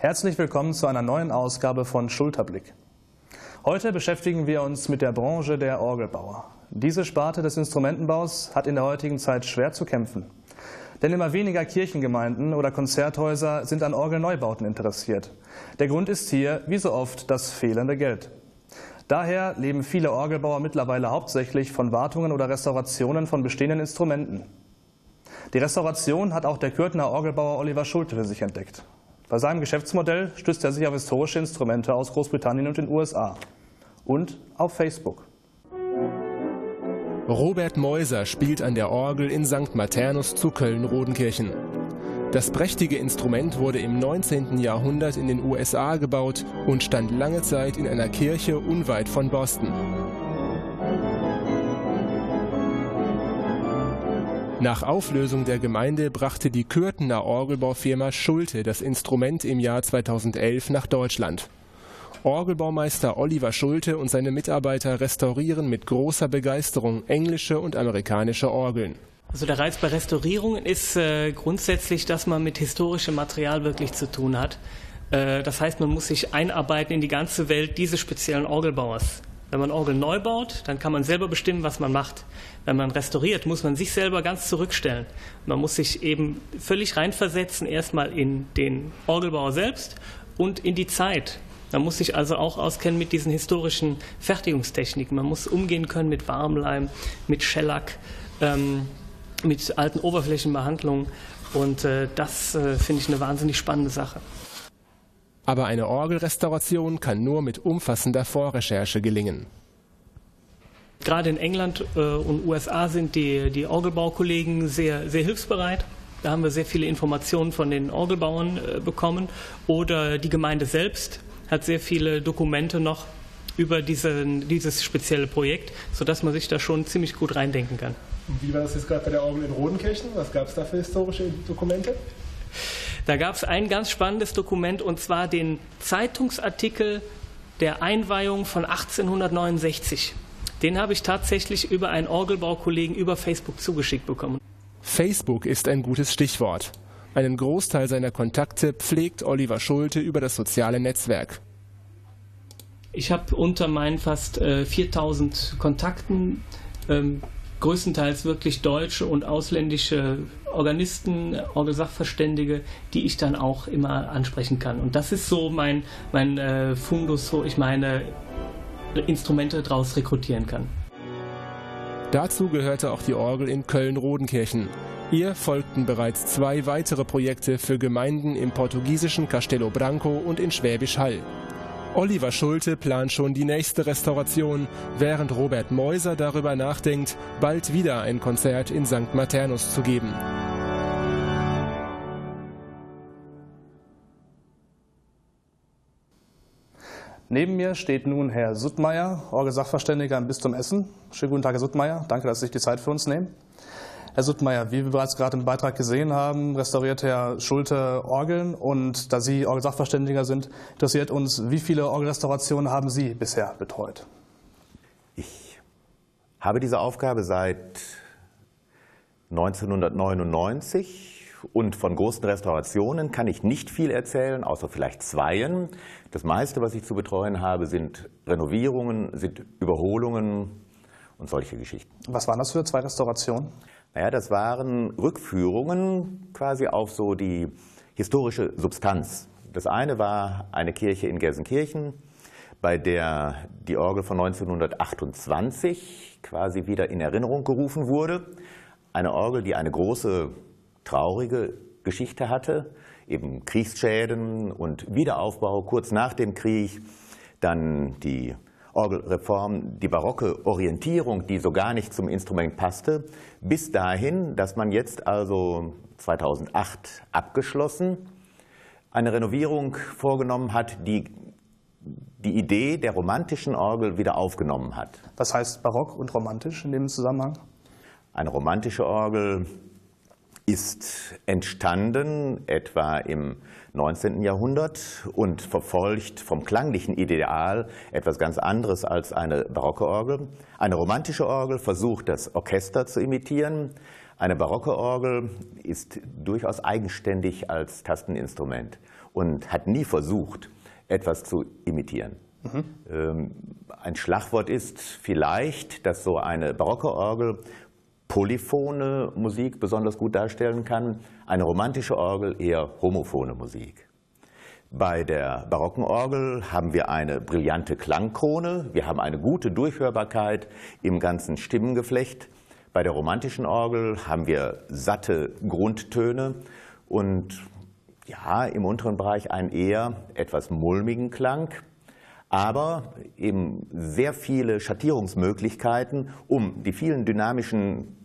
Herzlich willkommen zu einer neuen Ausgabe von Schulterblick. Heute beschäftigen wir uns mit der Branche der Orgelbauer. Diese Sparte des Instrumentenbaus hat in der heutigen Zeit schwer zu kämpfen. Denn immer weniger Kirchengemeinden oder Konzerthäuser sind an Orgelneubauten interessiert. Der Grund ist hier, wie so oft, das fehlende Geld. Daher leben viele Orgelbauer mittlerweile hauptsächlich von Wartungen oder Restaurationen von bestehenden Instrumenten. Die Restauration hat auch der Kürtner Orgelbauer Oliver Schulte für sich entdeckt. Bei seinem Geschäftsmodell stützt er sich auf historische Instrumente aus Großbritannien und den USA und auf Facebook. Robert Meuser spielt an der Orgel in St. Maternus zu Köln-Rodenkirchen. Das prächtige Instrument wurde im 19. Jahrhundert in den USA gebaut und stand lange Zeit in einer Kirche unweit von Boston. Nach Auflösung der Gemeinde brachte die Kürtener Orgelbaufirma Schulte das Instrument im Jahr 2011 nach Deutschland. Orgelbaumeister Oliver Schulte und seine Mitarbeiter restaurieren mit großer Begeisterung englische und amerikanische Orgeln. Also der Reiz bei Restaurierungen ist äh, grundsätzlich, dass man mit historischem Material wirklich zu tun hat. Äh, das heißt, man muss sich einarbeiten in die ganze Welt dieses speziellen Orgelbauers. Wenn man Orgel neu baut, dann kann man selber bestimmen, was man macht. Wenn man restauriert, muss man sich selber ganz zurückstellen. Man muss sich eben völlig reinversetzen, erstmal in den Orgelbauer selbst und in die Zeit. Man muss sich also auch auskennen mit diesen historischen Fertigungstechniken. Man muss umgehen können mit Warmleim, mit Shellac, ähm, mit alten Oberflächenbehandlungen. Und äh, das äh, finde ich eine wahnsinnig spannende Sache. Aber eine Orgelrestauration kann nur mit umfassender Vorrecherche gelingen. Gerade in England äh, und USA sind die, die Orgelbaukollegen sehr, sehr hilfsbereit. Da haben wir sehr viele Informationen von den Orgelbauern äh, bekommen. Oder die Gemeinde selbst hat sehr viele Dokumente noch über diese, dieses spezielle Projekt, sodass man sich da schon ziemlich gut reindenken kann. Und wie war das jetzt gerade bei der Orgel in Rodenkirchen? Was gab es da für historische Dokumente? Da gab es ein ganz spannendes Dokument und zwar den Zeitungsartikel der Einweihung von 1869. Den habe ich tatsächlich über einen Orgelbaukollegen über Facebook zugeschickt bekommen. Facebook ist ein gutes Stichwort. Einen Großteil seiner Kontakte pflegt Oliver Schulte über das soziale Netzwerk. Ich habe unter meinen fast äh, 4000 Kontakten ähm, größtenteils wirklich deutsche und ausländische Organisten, Orgelsachverständige, die ich dann auch immer ansprechen kann. Und das ist so mein, mein äh, Fundus, wo ich meine Instrumente daraus rekrutieren kann. Dazu gehörte auch die Orgel in Köln-Rodenkirchen. Ihr folgten bereits zwei weitere Projekte für Gemeinden im portugiesischen Castelo Branco und in Schwäbisch Hall. Oliver Schulte plant schon die nächste Restauration, während Robert Meuser darüber nachdenkt, bald wieder ein Konzert in St. Maternus zu geben. Neben mir steht nun Herr Suttmeier, Orgelsachverständiger im Bistum Essen. Schönen guten Tag, Herr Suttmeier. Danke, dass Sie sich die Zeit für uns nehmen. Herr Suttmeier, wie wir bereits gerade im Beitrag gesehen haben, restauriert Herr Schulte Orgeln. Und da Sie Orgelsachverständiger sind, interessiert uns, wie viele Orgelrestaurationen haben Sie bisher betreut? Ich habe diese Aufgabe seit 1999 und von großen Restaurationen kann ich nicht viel erzählen, außer vielleicht zweien. Das meiste, was ich zu betreuen habe, sind Renovierungen, sind Überholungen und solche Geschichten. Was waren das für zwei Restaurationen? Naja, das waren Rückführungen quasi auf so die historische Substanz. Das eine war eine Kirche in Gelsenkirchen, bei der die Orgel von 1928 quasi wieder in Erinnerung gerufen wurde. Eine Orgel, die eine große, traurige Geschichte hatte, eben Kriegsschäden und Wiederaufbau kurz nach dem Krieg, dann die Orgelreform, die barocke Orientierung, die so gar nicht zum Instrument passte, bis dahin, dass man jetzt also 2008 abgeschlossen eine Renovierung vorgenommen hat, die die Idee der romantischen Orgel wieder aufgenommen hat. Was heißt barock und romantisch in dem Zusammenhang? Eine romantische Orgel ist entstanden etwa im 19. Jahrhundert und verfolgt vom klanglichen Ideal etwas ganz anderes als eine barocke Orgel. Eine romantische Orgel versucht, das Orchester zu imitieren. Eine barocke Orgel ist durchaus eigenständig als Tasteninstrument und hat nie versucht, etwas zu imitieren. Mhm. Ein Schlagwort ist vielleicht, dass so eine barocke Orgel polyphone Musik besonders gut darstellen kann, eine romantische Orgel eher homophone Musik. Bei der barocken Orgel haben wir eine brillante Klangkrone, wir haben eine gute Durchhörbarkeit im ganzen Stimmengeflecht. Bei der romantischen Orgel haben wir satte Grundtöne und ja, im unteren Bereich einen eher etwas mulmigen Klang, aber eben sehr viele Schattierungsmöglichkeiten, um die vielen dynamischen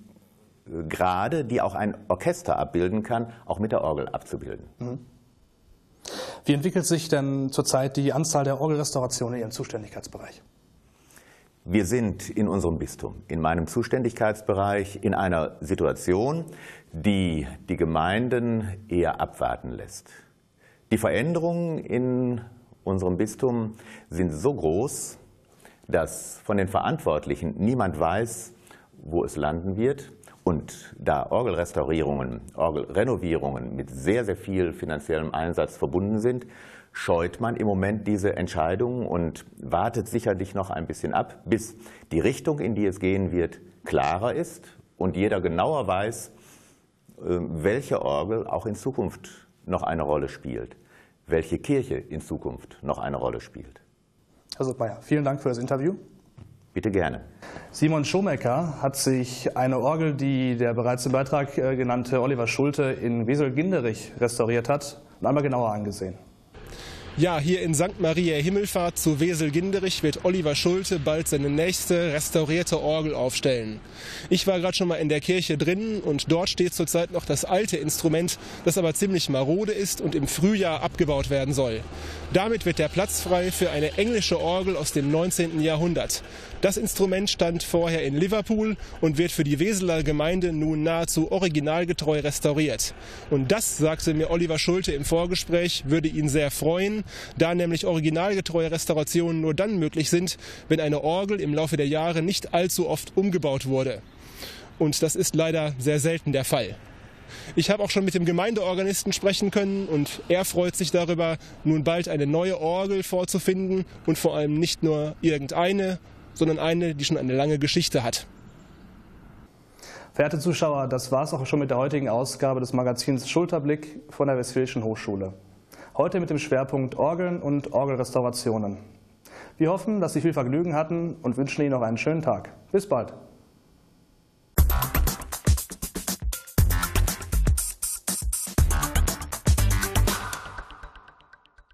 Grade, die auch ein Orchester abbilden kann, auch mit der Orgel abzubilden. Mhm. Wie entwickelt sich denn zurzeit die Anzahl der Orgelrestaurationen in Ihrem Zuständigkeitsbereich? Wir sind in unserem Bistum, in meinem Zuständigkeitsbereich, in einer Situation, die die Gemeinden eher abwarten lässt. Die Veränderungen in unserem Bistum sind so groß, dass von den Verantwortlichen niemand weiß, wo es landen wird. Und da Orgelrestaurierungen, Orgelrenovierungen mit sehr, sehr viel finanziellem Einsatz verbunden sind, scheut man im Moment diese Entscheidungen und wartet sicherlich noch ein bisschen ab, bis die Richtung, in die es gehen wird, klarer ist und jeder genauer weiß, äh, welche Orgel auch in Zukunft noch eine Rolle spielt, welche Kirche in Zukunft noch eine Rolle spielt. Herr Suttmeier, vielen Dank für das Interview. Bitte gerne. Simon Schomecker hat sich eine Orgel, die der bereits im Beitrag äh, genannte Oliver Schulte in Wesel-Ginderich restauriert hat, einmal genauer angesehen. Ja, hier in St. Maria Himmelfahrt zu Wesel-Ginderich wird Oliver Schulte bald seine nächste restaurierte Orgel aufstellen. Ich war gerade schon mal in der Kirche drin und dort steht zurzeit noch das alte Instrument, das aber ziemlich marode ist und im Frühjahr abgebaut werden soll. Damit wird der Platz frei für eine englische Orgel aus dem 19. Jahrhundert. Das Instrument stand vorher in Liverpool und wird für die Weseler Gemeinde nun nahezu originalgetreu restauriert. Und das, sagte mir Oliver Schulte im Vorgespräch, würde ihn sehr freuen, da nämlich originalgetreue Restaurationen nur dann möglich sind, wenn eine Orgel im Laufe der Jahre nicht allzu oft umgebaut wurde. Und das ist leider sehr selten der Fall. Ich habe auch schon mit dem Gemeindeorganisten sprechen können und er freut sich darüber, nun bald eine neue Orgel vorzufinden und vor allem nicht nur irgendeine, sondern eine, die schon eine lange Geschichte hat. Verehrte Zuschauer, das war es auch schon mit der heutigen Ausgabe des Magazins Schulterblick von der Westfälischen Hochschule. Heute mit dem Schwerpunkt Orgeln und Orgelrestaurationen. Wir hoffen, dass Sie viel Vergnügen hatten und wünschen Ihnen noch einen schönen Tag. Bis bald.